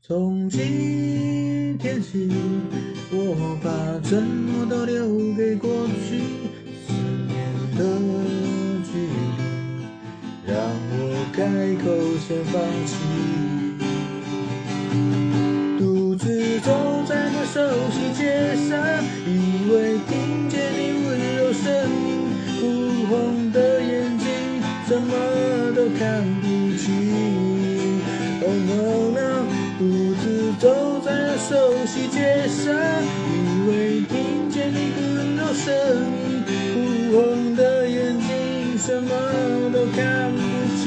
从今天起，我把沉默都留给过去，思念的距离，让我开口先放弃。独自走在那熟悉街上，以为听见你温柔声音，哭红的眼睛，什么都看不清。Oh no 熟悉街上，以为听见你温柔声音，哭红的眼睛，什么都看不清。